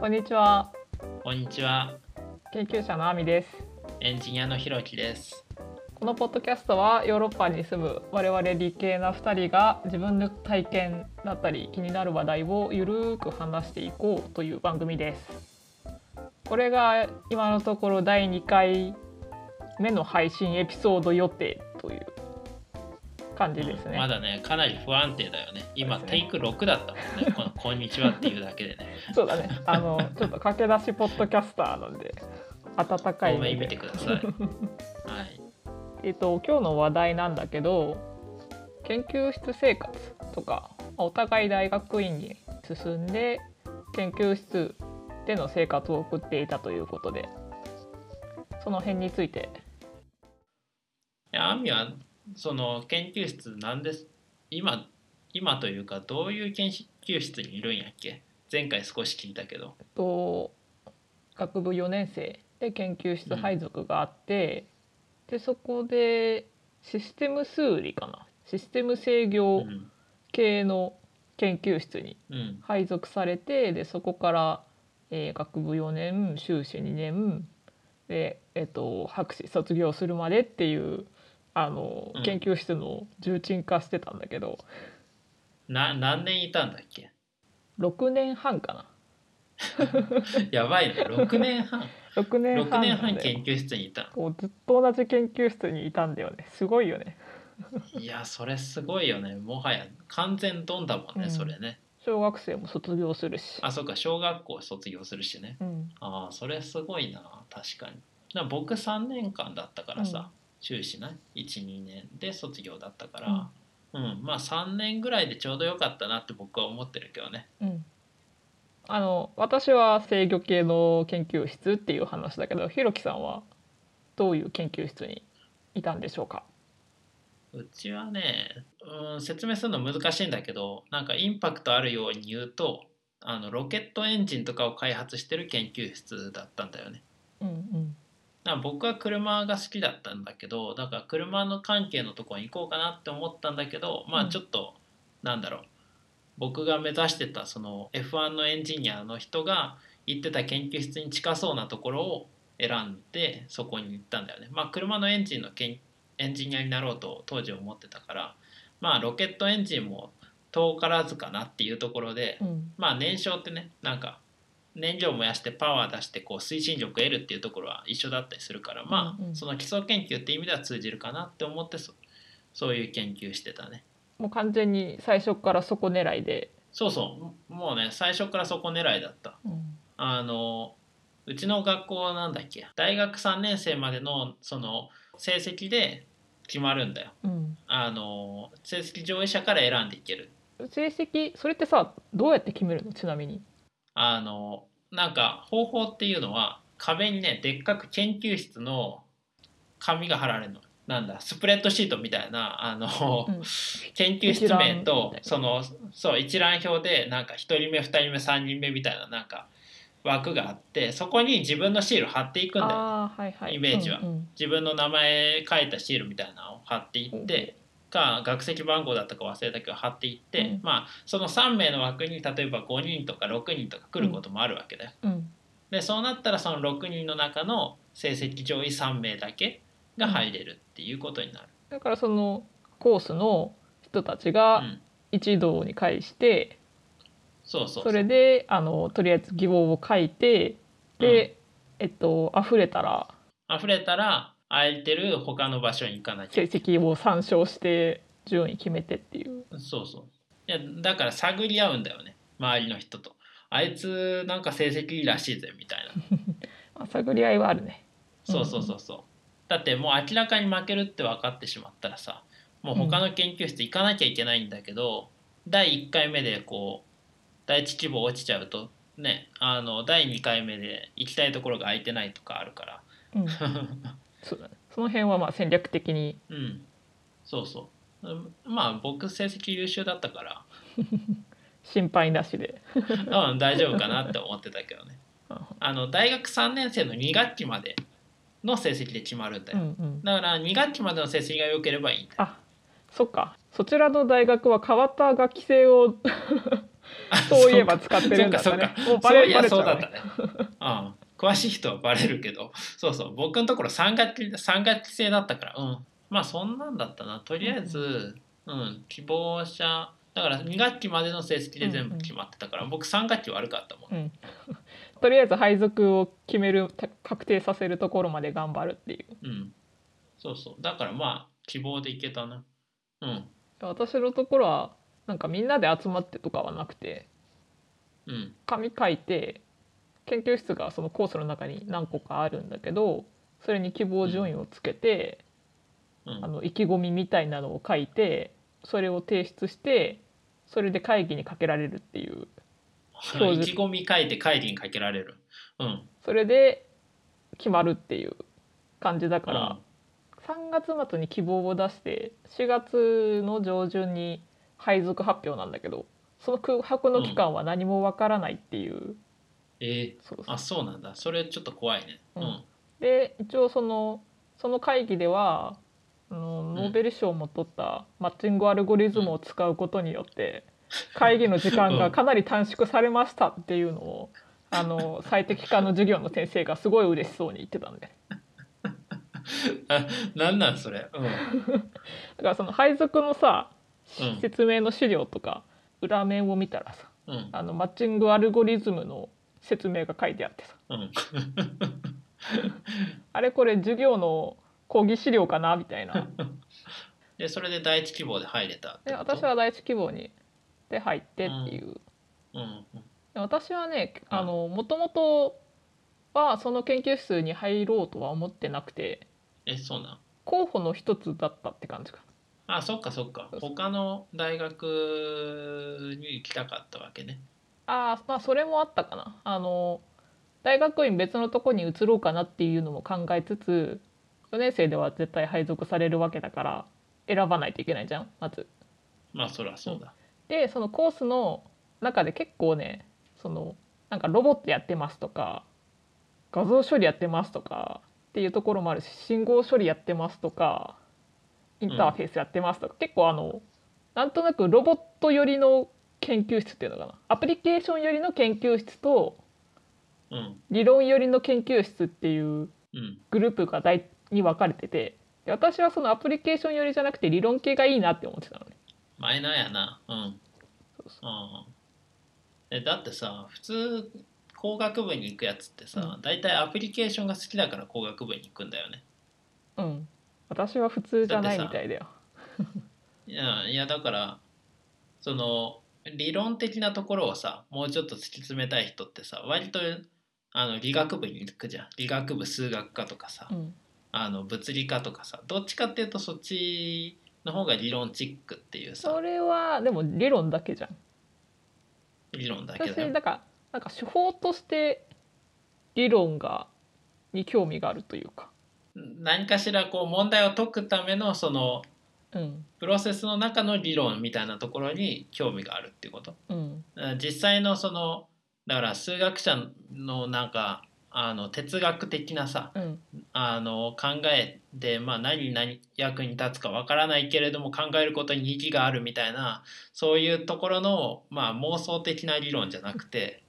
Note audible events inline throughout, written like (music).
こんにちは。こんにちは。研究者のあみです。エンジニアのひろきです。このポッドキャストはヨーロッパに住む我々理系な2人が自分の体験だったり気になる話題をゆるーく話していこうという番組です。これが今のところ第2回目の配信エピソード予定という感じですね。まだね、かなり不安定だよね。今、ねテイク6だったもんね。(laughs) このこんにちはっていうだけでね。そうだね。あのちょっと駆け出しポッドキャスターなんで温かい目で見てください。はい。えっと、今日の話題なんだけど研究室生活とかお互い大学院に進んで研究室での生活を送っていたということでその辺についていや、アミは、その研究室なんです。今、今というか、どういう研究室にいるんやっけ？前回少し聞いたけど。と学部4年生で研究室配属があって、でそこでシステム数理かなシステム制う御ん。系の研究室にうん。配属されてでそこから、えー学部4年修士2年で、えっと博士卒業するまでっていうあの、うん研究室の重鎮化してたんだけどな、何年いたんだっけ？6年半かな (laughs) やばいね。6年半。6年6半年半なんで研究室にいた。こうずっと同じ研究室にいたんだよねすごいよねいや、それすごいよね。もはや完全ドンだもんね、うんそれね。小学生も卒業するし、あ、そうか、小学校卒業するしね。うん、ああ、それすごいな、確かに。だから僕3年間だったからさ、修士な、1、2年で卒業だったから、うん、まあ3年ぐらいでちょうどよかったなって僕は思ってるけどね。うん、あの私は制御系の研究室っていう話だけどひろきさんはどういう研究室にいたんでしょうか？うちはね、うん、説明するの難しいんだけど、なんかインパクトあるように言うと、あのロケットエンジンとかを開発してる研究室だったんだよね。うんうんだから僕は車が好きだったんだけどだから車の関係のところに行こうかなって思ったんだけどまうん。あちょっと、なんだろう。僕が目指してたその F1 のエンジニアの人が行ってた研究室に近そうなところを選んでそこに行ったんだよね。まあ車のエンジンのけんエンジニアになろうと当時思ってたからまあロケットエンジンも遠からずかなっていうところでうん。まあ燃焼ってねなんか燃料を燃やしてパワー出してこう推進力を得るっていうところは一緒だったりするからまあ、うんうん。その基礎研究って意味では通じるかなって思ってそそういう研究してたね。もう完全に最初からそこ狙いで、そうそう。もうね最初からそこ狙いだった。うん。あのうちの学校なんだっけ？大学3年生までのその成績で決まるんだよ。うん、あの成績上位者から選んでいける。成績それってさどうやって決めるの？ちなみにあのなんか方法っていうのは壁にねでっかく研究室の紙が貼られるの。なんだスプレッドシートみたいなあの、うん。研究室名とそのそう一覧表でなんか1人目2人目3人目みたいななんか枠があってそこに自分のシール貼っていくんだよ。はいはい。イメージは。うんうん。自分の名前書いたシールみたいなのを貼っていってか学籍番号だったか忘れたけど貼っていって、うん。まあその3名の枠に例えば5人とか6人とか来ることもあるわけだよ。うん。でそうなったらその6人の中の成績上位3名だけが入れるっていうことになる。だからそのコースの人たちうがん、一堂に会して、そうそうそれであのとりあえず希望を書いてで、えっと溢れたら溢れたら空いてる他の場所に行かなきゃ成績を参照して順位決めてっていう。そうそういやだから探り合うんだよね周りの人と。あいつなんか成績いいらしいぜみたいな。(laughs) まあ、探り合いはあるね。そうそうそうそう。だってもう明らかに負けるって分かってしまったらさもう他の研究室行かなきゃいけないんだけど、第1回目でこう第一志望落ちちゃうとねあの第2回目で行きたいところが空いてないとかあるからうん、(laughs) そ。その辺はまあ戦略的にうんそうそううんまあ僕成績優秀だったから (laughs) 心配なしで。うん大丈夫かなって思ってたけどね (laughs) うんあの大学3年生の2学期までの成績で決まるんだよ、うんうん。だから2学期までの成績が良ければいいんだよあ、そっか。そちらの大学は変わった学期制を (laughs) そういえば使ってるんだったねそうかもうバレそういやバレちゃそううだっねたね。うん。詳しい人はバレるけど、そうそう、僕のところ3学期、3学期制だったから、うん。まあそんなんだったな。とりあえず、うん、希望者、だから2学期までの成績で全部決まってたから、僕3学期悪かったもん。うん (laughs) とりあえず配属を決めるた確定させるところまで頑張るっていううん。そうそう。だからまあ、希望でいけたな。うん。私のところはなんかみんなで集まってとかはなくてうん。紙書いて研究室がそのコースの中に何個かあるんだけどそれに希望順位をつけて、うん。あの意気込みみたいなのを書いてそれを提出してそれで会議にかけられるっていう意気込み書いて会議にかけられる。うん。それで決まるっていう感じだから、うん3月末に希望を出して4月の上旬に配属発表なんだけどその空白の期間は何もわからないっていう、えそうそうー、あ、そうなんだ。それちょっと怖いね。ううんん。で一応そのその会議ではあのんノーベル賞も取ったマッチングアルゴリズムを使うことによって (laughs) 会議の時間がかなり短縮されましたっていうのをあの最適化の授業の先生がすごい嬉しそうに言ってたんで (laughs) あ、なんなんそれ？うん。(laughs) だからその配属のさうん説明の資料とか裏面を見たらさうん。あのマッチングアルゴリズムの説明が書いてあってさうん。あれこれ授業の講義資料かな？みたいな (laughs) で、それで第一希望で入れたで。私は第一希望にで入ってっていう、うん。で私はねうんあのもともとはその研究室に入ろうとは思ってなくてえ、そうなん？候補の一つだったって感じかあ、そっかそっか他の大学に行きたかったわけね。ああまあそれもあったかなあの大学院別のとこに移ろうかなっていうのも考えつつ4年生では絶対配属されるわけだから選ばないといけないじゃんまず。まあ、そりゃそうだ。でそのコースの中で結構ねそのなんかロボットやってますとか画像処理やってますとかっていうところもあるし信号処理やってますとかインターフェースやってますとか、結構あのなんとなくロボット寄りの研究室っていうのかな？アプリケーション寄りの研究室とうん。理論寄りの研究室っていううん。グループが大に分かれててで私はそのアプリケーション寄りじゃなくて理論系がいいなって思ってたのね。マイナーやな。うん。そうそうん。え、だってさ、普通、工学部に行くやつってさう、大体アプリケーションが好きだから工学部に行くんだよね。うん、私は普通じゃないみたいだよ。いや、いやだから、その、理論的なところをさ、もうちょっと突き詰めたい人ってさ、割と、あの、理学部に行くじゃん。理学部数学科とかさ、うんあの、物理科とかさ、どっちかっていうとそっちの方が理論チックっていうさそ、れはでも理論だけじゃん。理論だけだよ。私だからなんか手法として理論がに興味があるというか。何かしらこう問題を解くためのそのうんプロセスの中の理論みたいなところに興味があるっていうこと？うん。あ実際のそのだから数学者のなんかあの哲学的なさうん。あの考えで、まあ、何に何役に立つかわからないけれども考えることに意義があるみたいなそういうところの、まあ、妄想的な理論じゃなくて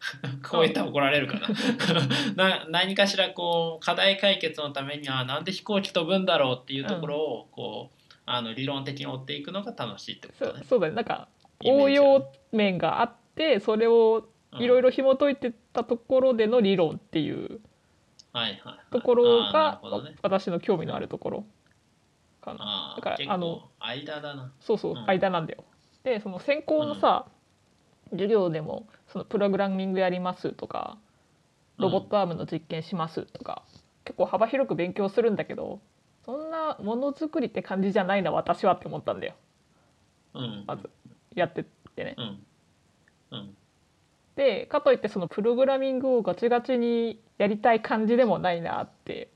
(laughs) こう言ったら怒られるかな。(laughs) な何かしらこう課題解決のためにはなんで飛行機飛ぶんだろうっていうところをこう、あの理論的に追っていくのが楽しいってことね。そそうだねなんか応用面があってそれをいろいろ、ろ紐解いてったところでの理論っていうところが私の興味のあるところかな。あだからあの間だな。そうそううん間なんだよ。でその専攻のさ、授業でもそのプログラミングやりますとかロボットアームの実験しますとか、結構幅広く勉強するんだけどなものづくりって感じじゃないな私はって思ったんだよ。うん。まずやってってね。うん。うん。でかといってそのプログラミングをガチガチにやりたい感じでもないなって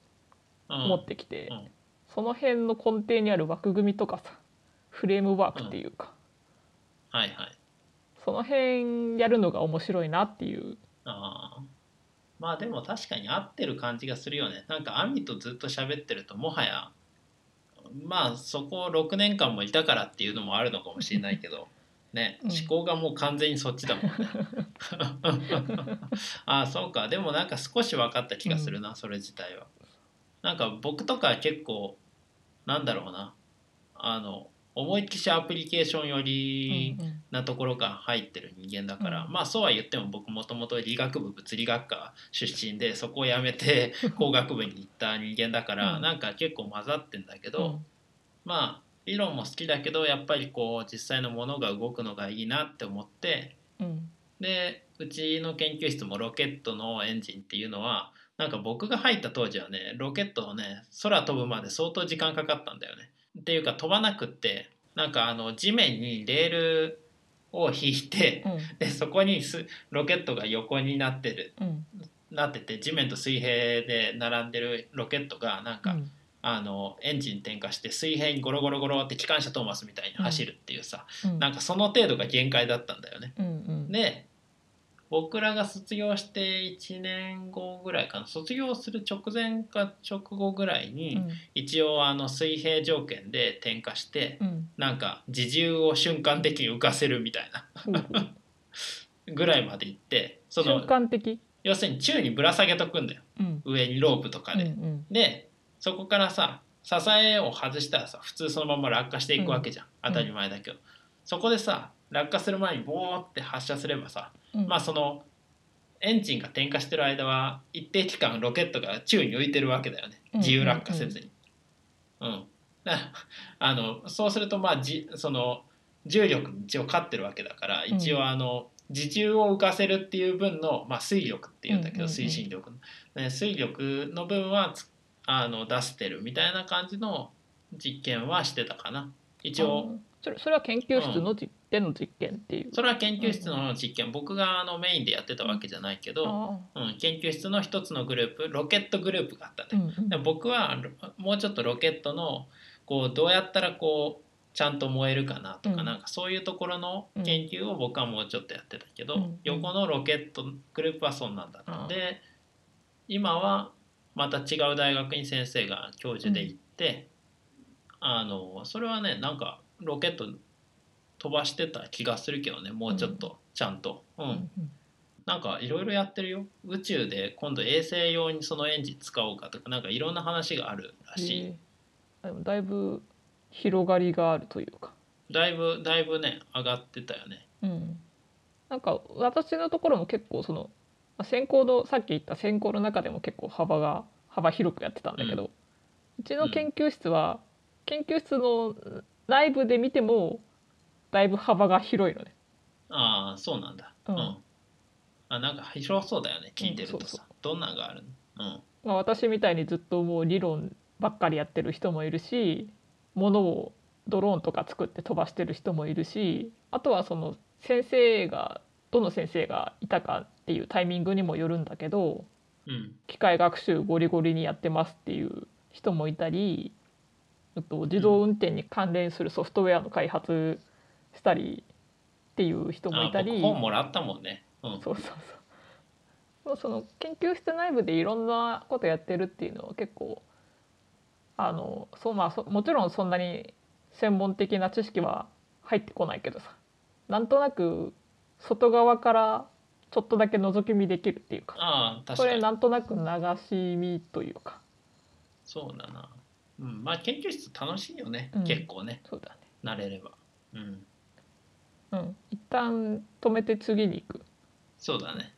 うん。思ってきて、うん。その辺の根底にある枠組みとかさフレームワークっていうか、はいはい。その辺やるのが面白いなっていう。ああまあでも確かに合ってる感じがするよね。なんかアミとずっと喋ってるともはやまあそこ6年間もいたからっていうのもあるのかもしれないけど (laughs) ね、うん。思考がもう完全にそっちだもん。ね (laughs) あそうか。でもなんか少し分かった気がするな、それ自体は。なんか僕とかは結構なんだろうな。あの思いっきしアプリケーション寄りうんうんなところが入ってる人間だから、うん。まあそうは言っても僕もともと理学部物理学科出身でそこを辞めて (laughs) 工学部に行った人間だから、うん。なんか結構混ざってんだけど、うん。まあ理論も好きだけどやっぱりこう実際のものが動くのがいいなって思ってうん。でうちの研究室もロケットのエンジンっていうのはなんか僕が入った当時はねロケットをね空飛ぶまで相当時間かかったんだよね。っていうか飛ばなくってなんかあの地面にレールを引いてうん。でそこにすロケットが横になってる。うん。なってて地面と水平で並んでるロケットがなんか、うん。あのエンジン点火して水平にゴロゴロゴロって機関車トーマスみたいに走るっていうさ、うん。なんかその程度が限界だったんだよね。うんうん。で僕らが卒業して1年後ぐらいかな。卒業する直前か直後ぐらいに、うん。一応あの水平条件で点火して、うん。なんか自重を瞬間的に浮かせるみたいな。(laughs) ぐらいまで行ってその瞬間的？要するに宙にぶら下げとくんだよ。うん。上にロープとかうんうで。ん。でそこからさ支えを外したらさ普通そのまま落下していくわけじゃん、当たり前だけど、そこでさ落下する前にボーって発射すればさ、うん。まあそのエンジンが点火してる間は一定期間ロケットが宙に浮いてるわけだよね。うん自由落下せずに。うん。あのそうするとまあじその重力に一応勝ってるわけだから一応あの、自重を浮かせるっていう分の、まあ、推力っていうんだけど、推進力の、ね、推力の分はつあの出してるみたいな感じの実験はしてたかな。一応。あそれそれは研究室のじ、での実験っていう。それは研究室の実験。僕があのメインでやってたわけじゃないけど、あうん、研究室の一つのグループロケットグループがあったあうね、んうん。で僕はロもうちょっとロケットのこうどうやったらこうちゃんと燃えるかなとか、うん。なんかそういうところの研究を僕はもうちょっとやってたけど、うん横のロケットグループはそんなんだったあーん。で今はまた違う大学に先生が教授で行って、あのそれはねなんかロケット飛ばしてた気がするけどねもうちょっとちゃんと。うん。うん。なんかいろいろやってるよ。宇宙で今度衛星用にそのエンジン使おうかとかなんかいろんな話があるらしい。へえでもだいぶ広がりがあるというか。だいぶだいぶね上がってたよね。うん。なんか私のところも結構そのまあ専攻のさっき言った専攻の中でも結構幅が幅広くやってたんだけど、うちの研究室は、研究室の内部で見てもだいぶ幅が広いのね。ああそうなんだ。ううん。ん、あなんか広そうだよね聞いてるとうんそう。さ、どんなんがあるの？まあ、私みたいにずっともう理論ばっかりやってる人もいるし物をドローンとか作って飛ばしてる人もいるしあとはその先生がどの先生がいたかっていうタイミングにもよるんだけどうんうん。機械学習ゴリゴリにやってますっていう人もいたりあと自動運転に関連するソフトウェアの開発したりっていう人もあいたり。僕本もらったもんね。うん。そうそうそう。もうその研究室内部でいろんなことやってるっていうのは結構あのそうまあそもちろんそんなに専門的な知識は入ってこないけどさ。なんとなく外側からちょっとだけ覗き見できるっていうか。そああ確かに。れなんとなく流し見というか。そうだな。うんまあ研究室楽しいよね、うん。結構ね。そうだね。慣れれば。うんうん。一旦止めて次に行く。そうだね。